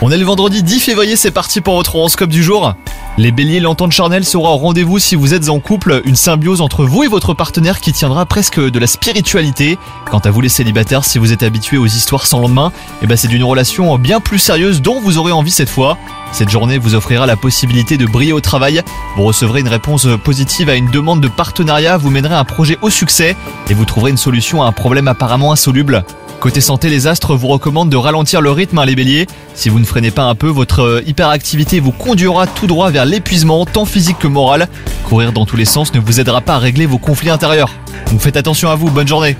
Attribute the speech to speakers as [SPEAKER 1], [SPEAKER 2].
[SPEAKER 1] On est le vendredi 10 février, c'est parti pour votre horoscope du jour. Les béliers, l'entente charnelle sera au rendez-vous si vous êtes en couple, une symbiose entre vous et votre partenaire qui tiendra presque de la spiritualité. Quant à vous les célibataires, si vous êtes habitués aux histoires sans lendemain, eh ben c'est d'une relation bien plus sérieuse dont vous aurez envie cette fois. Cette journée vous offrira la possibilité de briller au travail, vous recevrez une réponse positive à une demande de partenariat, vous mènerez un projet au succès et vous trouverez une solution à un problème apparemment insoluble. Côté santé, les astres vous recommandent de ralentir le rythme, hein, les béliers. Si vous ne freinez pas un peu, votre euh, hyperactivité vous conduira tout droit vers l'épuisement, tant physique que moral. Courir dans tous les sens ne vous aidera pas à régler vos conflits intérieurs. Donc faites attention à vous, bonne journée